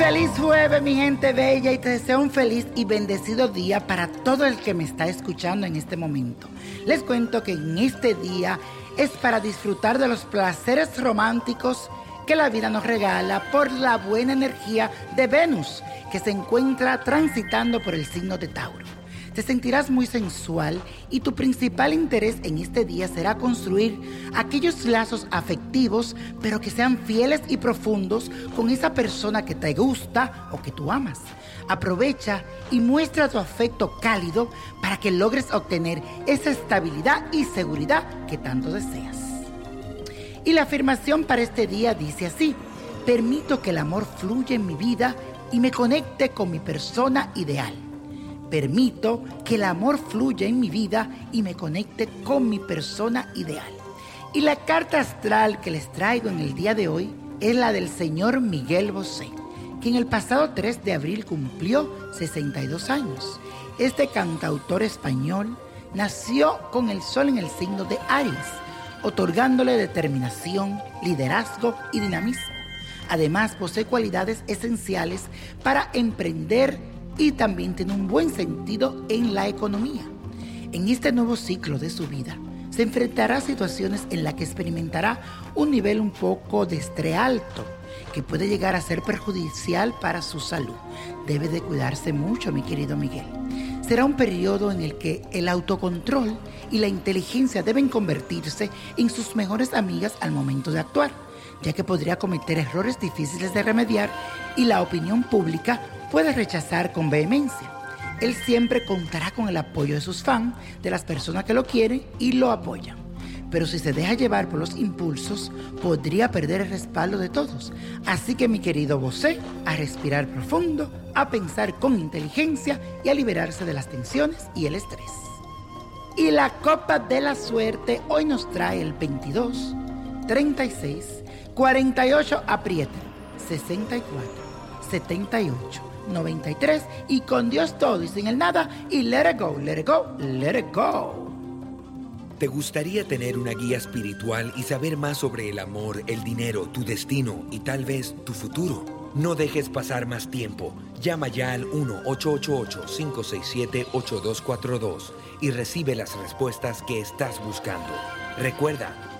Feliz jueves, mi gente bella, y te deseo un feliz y bendecido día para todo el que me está escuchando en este momento. Les cuento que en este día es para disfrutar de los placeres románticos que la vida nos regala por la buena energía de Venus, que se encuentra transitando por el signo de Tauro. Te sentirás muy sensual y tu principal interés en este día será construir aquellos lazos afectivos, pero que sean fieles y profundos con esa persona que te gusta o que tú amas. Aprovecha y muestra tu afecto cálido para que logres obtener esa estabilidad y seguridad que tanto deseas. Y la afirmación para este día dice así, permito que el amor fluya en mi vida y me conecte con mi persona ideal. Permito que el amor fluya en mi vida y me conecte con mi persona ideal. Y la carta astral que les traigo en el día de hoy es la del señor Miguel Bosé, que en el pasado 3 de abril cumplió 62 años. Este cantautor español nació con el sol en el signo de Aries, otorgándole determinación, liderazgo y dinamismo. Además, posee cualidades esenciales para emprender y también tiene un buen sentido en la economía. En este nuevo ciclo de su vida, se enfrentará a situaciones en las que experimentará un nivel un poco de estrés alto, que puede llegar a ser perjudicial para su salud. Debe de cuidarse mucho, mi querido Miguel. Será un periodo en el que el autocontrol y la inteligencia deben convertirse en sus mejores amigas al momento de actuar, ya que podría cometer errores difíciles de remediar y la opinión pública puede rechazar con vehemencia. Él siempre contará con el apoyo de sus fans, de las personas que lo quieren y lo apoyan. Pero si se deja llevar por los impulsos, podría perder el respaldo de todos. Así que mi querido Bosé, a respirar profundo, a pensar con inteligencia y a liberarse de las tensiones y el estrés. Y la copa de la suerte hoy nos trae el 22, 36, 48, aprieta, 64, 78. 93 y con Dios todo y sin el nada y let it go, let it go, let it go. ¿Te gustaría tener una guía espiritual y saber más sobre el amor, el dinero, tu destino y tal vez tu futuro? No dejes pasar más tiempo. Llama ya al 1-888-567-8242 y recibe las respuestas que estás buscando. Recuerda,